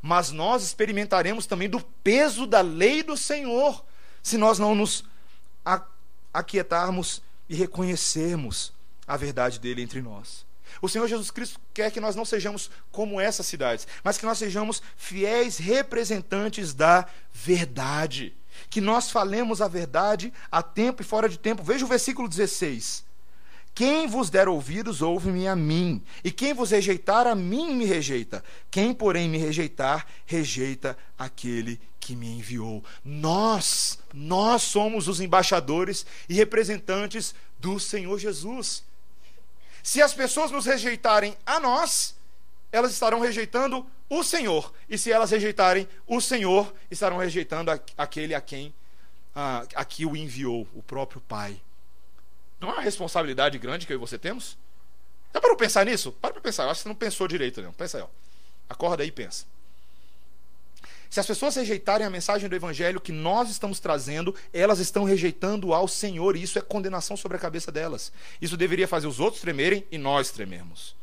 mas nós experimentaremos também do peso da lei do Senhor, se nós não nos aquietarmos e reconhecermos a verdade dele entre nós. O Senhor Jesus Cristo quer que nós não sejamos como essas cidades, mas que nós sejamos fiéis representantes da verdade que nós falemos a verdade a tempo e fora de tempo. Veja o versículo 16. Quem vos der ouvidos, ouve-me a mim. E quem vos rejeitar, a mim me rejeita. Quem, porém, me rejeitar, rejeita aquele que me enviou. Nós, nós somos os embaixadores e representantes do Senhor Jesus. Se as pessoas nos rejeitarem a nós, elas estarão rejeitando o Senhor. E se elas rejeitarem o Senhor, estarão rejeitando aquele a quem a, a que o enviou, o próprio Pai. Não é uma responsabilidade grande que eu e você temos? Dá para pensar nisso? Para para pensar. Eu acho que você não pensou direito, não. Pensa aí, ó. Acorda aí e pensa. Se as pessoas rejeitarem a mensagem do Evangelho que nós estamos trazendo, elas estão rejeitando ao Senhor, e isso é condenação sobre a cabeça delas. Isso deveria fazer os outros tremerem e nós tremermos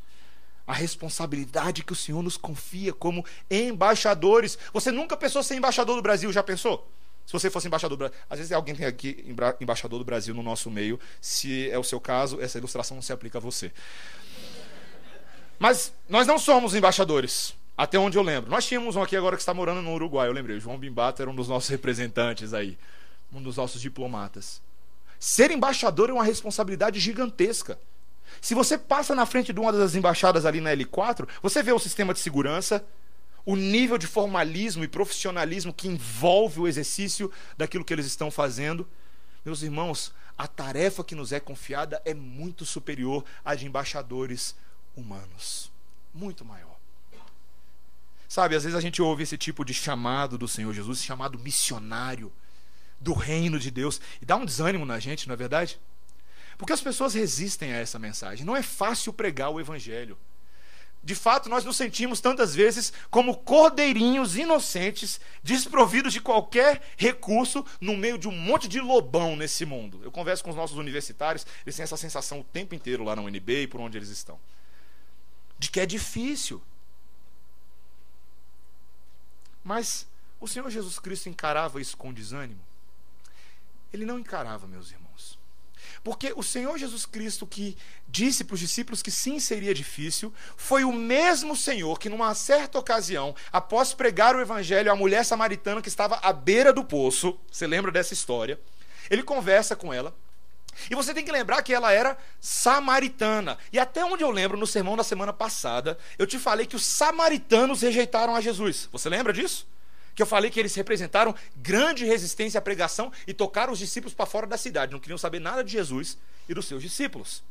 a responsabilidade que o Senhor nos confia como embaixadores. Você nunca pensou ser embaixador do Brasil, já pensou? Se você fosse embaixador do Brasil. Às vezes alguém tem aqui embaixador do Brasil no nosso meio. Se é o seu caso, essa ilustração não se aplica a você. Mas nós não somos embaixadores, até onde eu lembro. Nós tínhamos um aqui agora que está morando no Uruguai, eu lembrei. João Bimbato era um dos nossos (laughs) representantes aí, um dos nossos diplomatas. Ser embaixador é uma responsabilidade gigantesca. Se você passa na frente de uma das embaixadas ali na L4, você vê o sistema de segurança, o nível de formalismo e profissionalismo que envolve o exercício daquilo que eles estão fazendo. Meus irmãos, a tarefa que nos é confiada é muito superior à de embaixadores humanos. Muito maior. Sabe, às vezes a gente ouve esse tipo de chamado do Senhor Jesus, chamado missionário do reino de Deus, e dá um desânimo na gente, não é verdade? Porque as pessoas resistem a essa mensagem. Não é fácil pregar o evangelho. De fato, nós nos sentimos tantas vezes como cordeirinhos inocentes, desprovidos de qualquer recurso, no meio de um monte de lobão nesse mundo. Eu converso com os nossos universitários, eles têm essa sensação o tempo inteiro lá na UNB e por onde eles estão. De que é difícil. Mas o Senhor Jesus Cristo encarava isso com desânimo? Ele não encarava, meus irmãos. Porque o Senhor Jesus Cristo, que disse para os discípulos que sim seria difícil, foi o mesmo Senhor que, numa certa ocasião, após pregar o evangelho à mulher samaritana que estava à beira do poço, você lembra dessa história? Ele conversa com ela. E você tem que lembrar que ela era samaritana. E até onde eu lembro, no sermão da semana passada, eu te falei que os samaritanos rejeitaram a Jesus. Você lembra disso? Que eu falei que eles representaram grande resistência à pregação e tocaram os discípulos para fora da cidade, não queriam saber nada de Jesus e dos seus discípulos.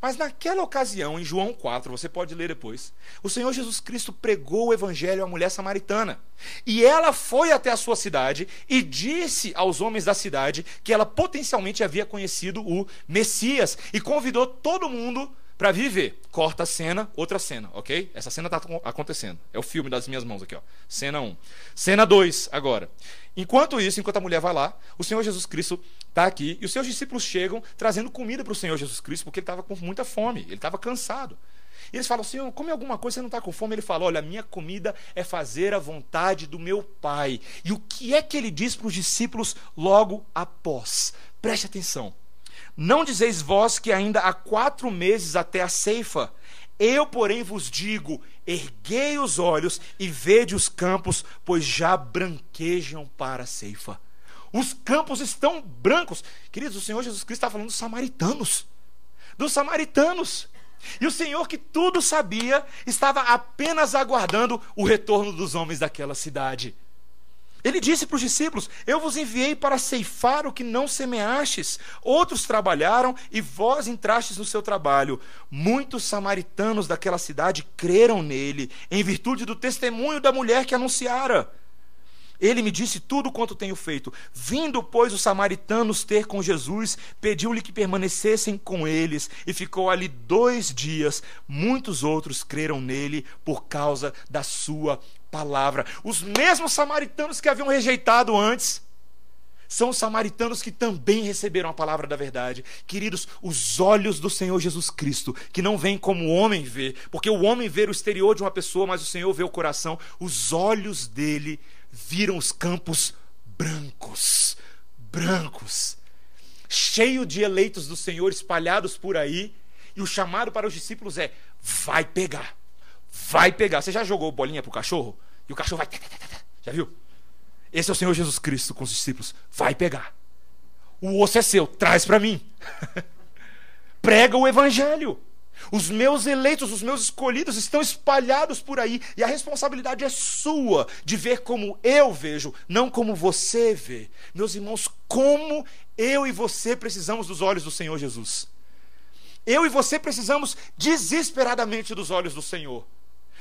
Mas naquela ocasião, em João 4, você pode ler depois, o Senhor Jesus Cristo pregou o evangelho à mulher samaritana. E ela foi até a sua cidade e disse aos homens da cidade que ela potencialmente havia conhecido o Messias e convidou todo mundo para viver. Corta a cena, outra cena, ok? Essa cena está acontecendo. É o filme das minhas mãos aqui, ó. Cena 1. Cena 2, agora. Enquanto isso, enquanto a mulher vai lá, o Senhor Jesus Cristo está aqui e os seus discípulos chegam trazendo comida para o Senhor Jesus Cristo porque ele estava com muita fome, ele estava cansado. E eles falam, Senhor, come alguma coisa, você não está com fome? Ele fala, olha, a minha comida é fazer a vontade do meu Pai. E o que é que ele diz para os discípulos logo após? Preste atenção. Não dizeis vós que ainda há quatro meses até a ceifa? Eu, porém, vos digo: erguei os olhos e vede os campos, pois já branquejam para a ceifa. Os campos estão brancos. Queridos, o Senhor Jesus Cristo está falando dos samaritanos. Dos samaritanos. E o Senhor, que tudo sabia, estava apenas aguardando o retorno dos homens daquela cidade. Ele disse para os discípulos: Eu vos enviei para ceifar o que não semeastes. Outros trabalharam e vós entrastes no seu trabalho. Muitos samaritanos daquela cidade creram nele, em virtude do testemunho da mulher que anunciara. Ele me disse tudo quanto tenho feito. Vindo, pois, os samaritanos ter com Jesus, pediu-lhe que permanecessem com eles, e ficou ali dois dias. Muitos outros creram nele por causa da sua palavra. Os mesmos samaritanos que haviam rejeitado antes são os samaritanos que também receberam a palavra da verdade. Queridos, os olhos do Senhor Jesus Cristo, que não vêm como o homem vê, porque o homem vê o exterior de uma pessoa, mas o Senhor vê o coração. Os olhos dele viram os campos brancos, brancos, cheio de eleitos do Senhor espalhados por aí, e o chamado para os discípulos é: vai pegar vai pegar. Você já jogou bolinha pro cachorro? E o cachorro vai. Já viu? Esse é o Senhor Jesus Cristo com os discípulos. Vai pegar. O osso é seu, traz para mim. (laughs) Prega o evangelho. Os meus eleitos, os meus escolhidos estão espalhados por aí e a responsabilidade é sua de ver como eu vejo, não como você vê. Meus irmãos, como eu e você precisamos dos olhos do Senhor Jesus. Eu e você precisamos desesperadamente dos olhos do Senhor.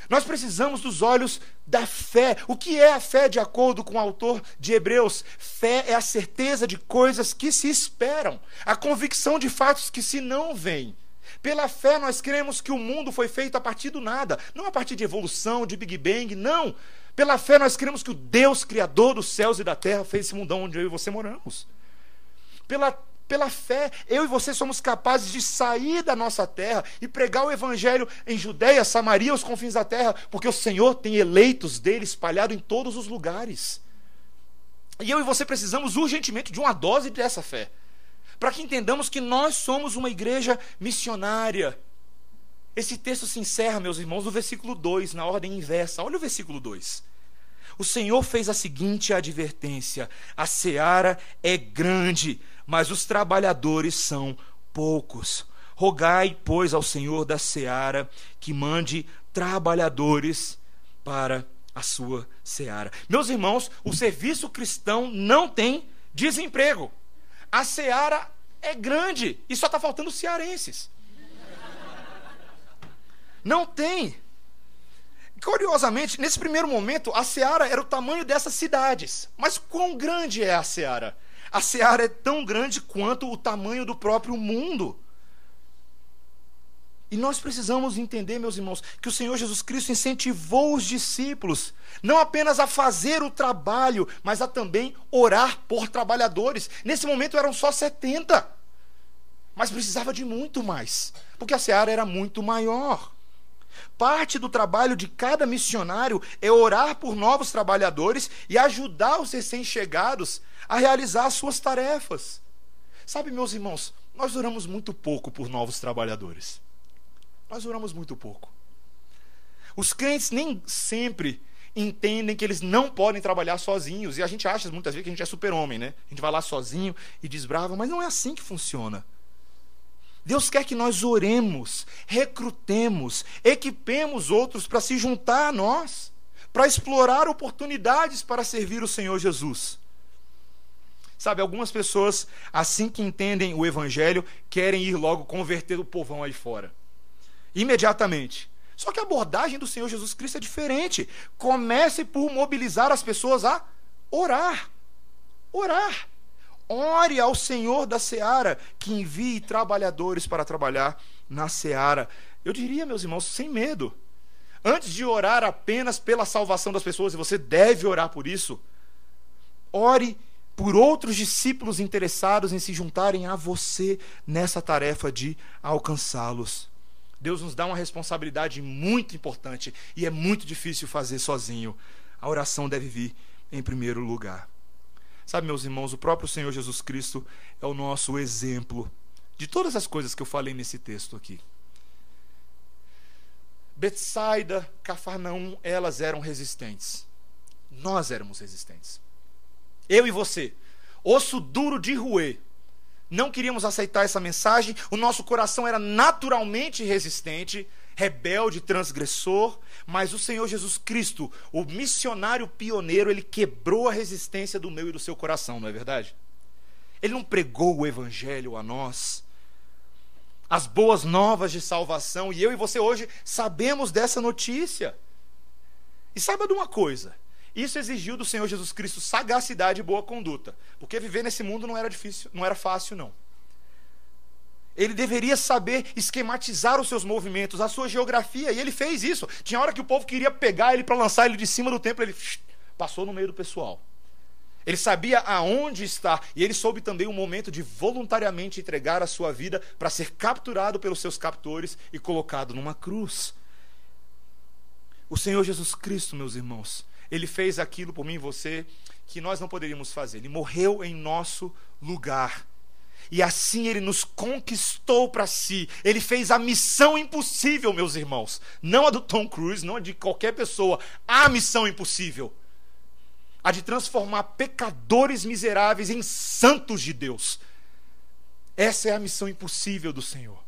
Nós precisamos dos olhos da fé. O que é a fé, de acordo com o autor de Hebreus? Fé é a certeza de coisas que se esperam, a convicção de fatos que se não veem. Pela fé, nós cremos que o mundo foi feito a partir do nada, não a partir de evolução, de Big Bang, não. Pela fé, nós cremos que o Deus, Criador dos céus e da terra, fez esse mundão onde eu e você moramos. Pela pela fé, eu e você somos capazes de sair da nossa terra e pregar o evangelho em Judéia, Samaria, os confins da terra, porque o Senhor tem eleitos dele espalhados em todos os lugares. E eu e você precisamos urgentemente de uma dose dessa fé, para que entendamos que nós somos uma igreja missionária. Esse texto se encerra, meus irmãos, no versículo 2, na ordem inversa. Olha o versículo 2. O Senhor fez a seguinte advertência: a seara é grande, mas os trabalhadores são poucos. Rogai, pois, ao Senhor da seara que mande trabalhadores para a sua seara. Meus irmãos, o serviço cristão não tem desemprego. A seara é grande e só está faltando cearenses. Não tem. Curiosamente, nesse primeiro momento, a seara era o tamanho dessas cidades. Mas quão grande é a seara? A seara é tão grande quanto o tamanho do próprio mundo. E nós precisamos entender, meus irmãos, que o Senhor Jesus Cristo incentivou os discípulos não apenas a fazer o trabalho, mas a também orar por trabalhadores. Nesse momento eram só 70, mas precisava de muito mais, porque a seara era muito maior. Parte do trabalho de cada missionário é orar por novos trabalhadores e ajudar os recém-chegados a realizar as suas tarefas. Sabe, meus irmãos, nós oramos muito pouco por novos trabalhadores. Nós oramos muito pouco. Os crentes nem sempre entendem que eles não podem trabalhar sozinhos. E a gente acha muitas vezes que a gente é super-homem, né? A gente vai lá sozinho e desbrava, mas não é assim que funciona. Deus quer que nós oremos, recrutemos, equipemos outros para se juntar a nós, para explorar oportunidades para servir o Senhor Jesus. Sabe, algumas pessoas, assim que entendem o Evangelho, querem ir logo converter o povão aí fora. Imediatamente. Só que a abordagem do Senhor Jesus Cristo é diferente. Comece por mobilizar as pessoas a orar. Orar. Ore ao Senhor da seara que envie trabalhadores para trabalhar na seara. Eu diria, meus irmãos, sem medo. Antes de orar apenas pela salvação das pessoas, e você deve orar por isso, ore por outros discípulos interessados em se juntarem a você nessa tarefa de alcançá-los. Deus nos dá uma responsabilidade muito importante e é muito difícil fazer sozinho. A oração deve vir em primeiro lugar. Sabe, meus irmãos, o próprio Senhor Jesus Cristo é o nosso exemplo de todas as coisas que eu falei nesse texto aqui. Betsaida, Cafarnaum, elas eram resistentes. Nós éramos resistentes. Eu e você, osso duro de roer. Não queríamos aceitar essa mensagem, o nosso coração era naturalmente resistente, rebelde, transgressor, mas o Senhor Jesus Cristo, o missionário pioneiro, ele quebrou a resistência do meu e do seu coração, não é verdade? Ele não pregou o evangelho a nós, as boas novas de salvação, e eu e você hoje sabemos dessa notícia. E saiba de uma coisa, isso exigiu do Senhor Jesus Cristo sagacidade e boa conduta, porque viver nesse mundo não era difícil, não era fácil não. Ele deveria saber esquematizar os seus movimentos, a sua geografia, e ele fez isso. Tinha hora que o povo queria pegar ele para lançar ele de cima do templo, ele passou no meio do pessoal. Ele sabia aonde estar e ele soube também o momento de voluntariamente entregar a sua vida para ser capturado pelos seus captores e colocado numa cruz. O Senhor Jesus Cristo, meus irmãos, ele fez aquilo por mim e você que nós não poderíamos fazer. Ele morreu em nosso lugar. E assim ele nos conquistou para si. Ele fez a missão impossível, meus irmãos. Não a do Tom Cruise, não a de qualquer pessoa. A missão impossível. A de transformar pecadores miseráveis em santos de Deus. Essa é a missão impossível do Senhor.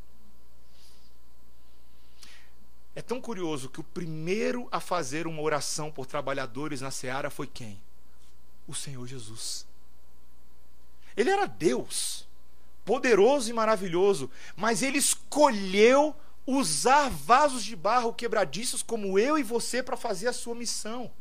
É tão curioso que o primeiro a fazer uma oração por trabalhadores na seara foi quem? O Senhor Jesus. Ele era Deus poderoso e maravilhoso, mas ele escolheu usar vasos de barro quebradiços como eu e você para fazer a sua missão.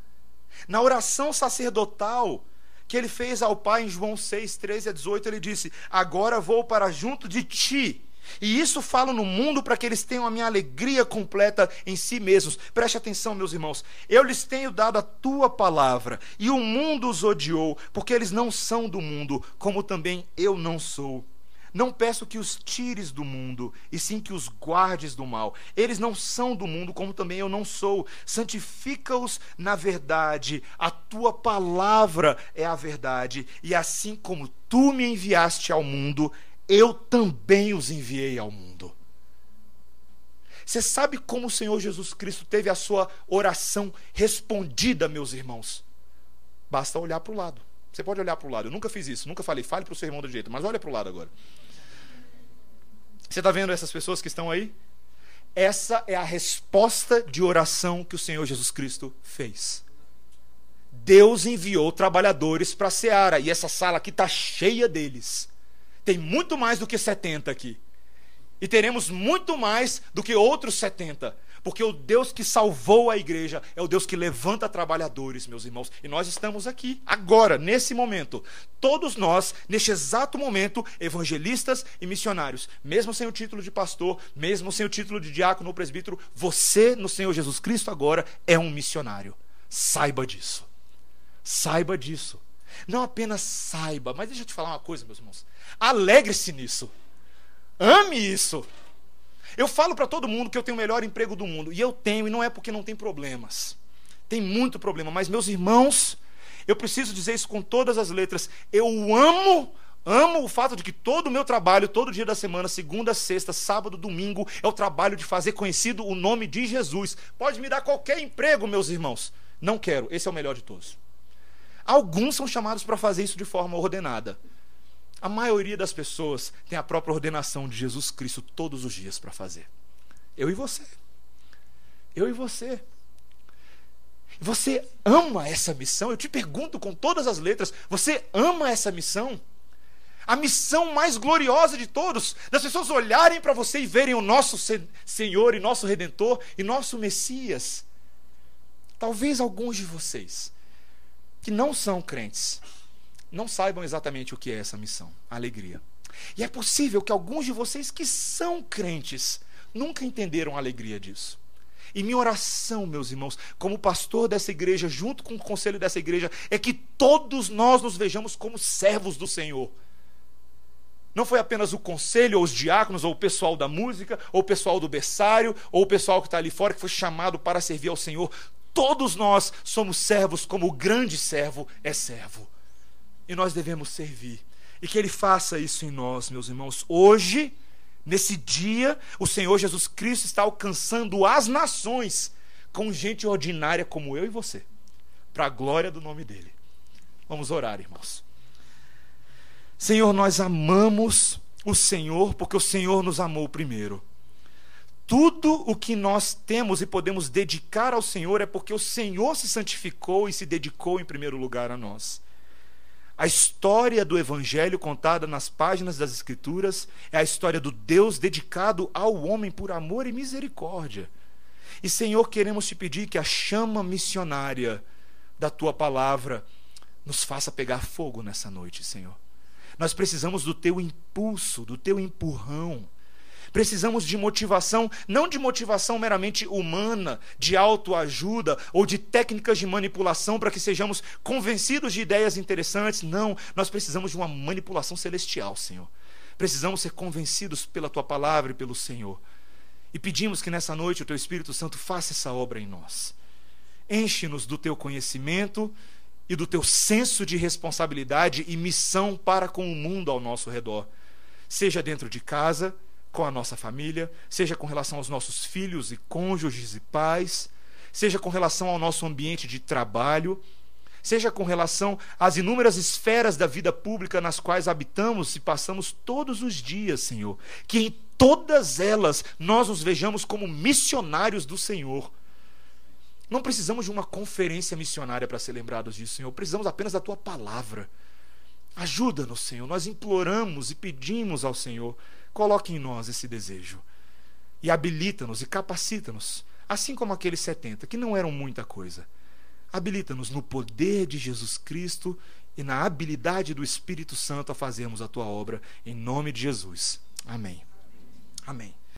Na oração sacerdotal que ele fez ao Pai em João 6, 13 a 18, ele disse: Agora vou para junto de ti. E isso falo no mundo para que eles tenham a minha alegria completa em si mesmos. Preste atenção, meus irmãos. Eu lhes tenho dado a tua palavra, e o mundo os odiou, porque eles não são do mundo, como também eu não sou. Não peço que os tires do mundo, e sim que os guardes do mal. Eles não são do mundo, como também eu não sou. Santifica-os na verdade. A tua palavra é a verdade. E assim como tu me enviaste ao mundo, eu também os enviei ao mundo. Você sabe como o Senhor Jesus Cristo teve a sua oração respondida, meus irmãos? Basta olhar para o lado. Você pode olhar para o lado. Eu nunca fiz isso, nunca falei, fale para o seu irmão do jeito, mas olha para o lado agora. Você está vendo essas pessoas que estão aí? Essa é a resposta de oração que o Senhor Jesus Cristo fez. Deus enviou trabalhadores para a seara e essa sala aqui está cheia deles. Tem muito mais do que 70 aqui. E teremos muito mais do que outros 70. Porque o Deus que salvou a igreja é o Deus que levanta trabalhadores, meus irmãos. E nós estamos aqui, agora, nesse momento. Todos nós, neste exato momento, evangelistas e missionários. Mesmo sem o título de pastor, mesmo sem o título de diácono ou presbítero, você, no Senhor Jesus Cristo, agora é um missionário. Saiba disso. Saiba disso. Não apenas saiba, mas deixa eu te falar uma coisa, meus irmãos. Alegre-se nisso. Ame isso. Eu falo para todo mundo que eu tenho o melhor emprego do mundo. E eu tenho, e não é porque não tem problemas. Tem muito problema. Mas, meus irmãos, eu preciso dizer isso com todas as letras. Eu amo, amo o fato de que todo o meu trabalho, todo dia da semana, segunda, sexta, sábado, domingo, é o trabalho de fazer conhecido o nome de Jesus. Pode me dar qualquer emprego, meus irmãos. Não quero. Esse é o melhor de todos. Alguns são chamados para fazer isso de forma ordenada. A maioria das pessoas tem a própria ordenação de Jesus Cristo todos os dias para fazer. Eu e você. Eu e você. Você ama essa missão? Eu te pergunto com todas as letras: você ama essa missão? A missão mais gloriosa de todos, das pessoas olharem para você e verem o nosso Senhor e nosso Redentor e nosso Messias. Talvez alguns de vocês que não são crentes não saibam exatamente o que é essa missão, a alegria. E é possível que alguns de vocês que são crentes nunca entenderam a alegria disso. E minha oração, meus irmãos, como pastor dessa igreja, junto com o conselho dessa igreja, é que todos nós nos vejamos como servos do Senhor. Não foi apenas o conselho, ou os diáconos, ou o pessoal da música, ou o pessoal do berçário, ou o pessoal que está ali fora, que foi chamado para servir ao Senhor. Todos nós somos servos, como o grande servo é servo e nós devemos servir. E que Ele faça isso em nós, meus irmãos. Hoje, nesse dia, o Senhor Jesus Cristo está alcançando as nações com gente ordinária como eu e você, para a glória do nome dEle. Vamos orar, irmãos. Senhor, nós amamos o Senhor porque o Senhor nos amou primeiro. Tudo o que nós temos e podemos dedicar ao Senhor é porque o Senhor se santificou e se dedicou em primeiro lugar a nós. A história do Evangelho contada nas páginas das Escrituras é a história do Deus dedicado ao homem por amor e misericórdia. E, Senhor, queremos te pedir que a chama missionária da tua palavra nos faça pegar fogo nessa noite, Senhor. Nós precisamos do teu impulso, do teu empurrão Precisamos de motivação, não de motivação meramente humana, de autoajuda ou de técnicas de manipulação para que sejamos convencidos de ideias interessantes. Não, nós precisamos de uma manipulação celestial, Senhor. Precisamos ser convencidos pela tua palavra e pelo Senhor. E pedimos que nessa noite o teu Espírito Santo faça essa obra em nós. Enche-nos do teu conhecimento e do teu senso de responsabilidade e missão para com o mundo ao nosso redor. Seja dentro de casa, com a nossa família, seja com relação aos nossos filhos e cônjuges e pais, seja com relação ao nosso ambiente de trabalho, seja com relação às inúmeras esferas da vida pública nas quais habitamos e passamos todos os dias, Senhor. Que em todas elas nós nos vejamos como missionários do Senhor. Não precisamos de uma conferência missionária para ser lembrados disso, Senhor. Precisamos apenas da tua palavra. Ajuda-nos, Senhor. Nós imploramos e pedimos ao Senhor Coloque em nós esse desejo e habilita-nos e capacita-nos, assim como aqueles 70, que não eram muita coisa. Habilita-nos no poder de Jesus Cristo e na habilidade do Espírito Santo a fazermos a tua obra, em nome de Jesus. Amém. Amém.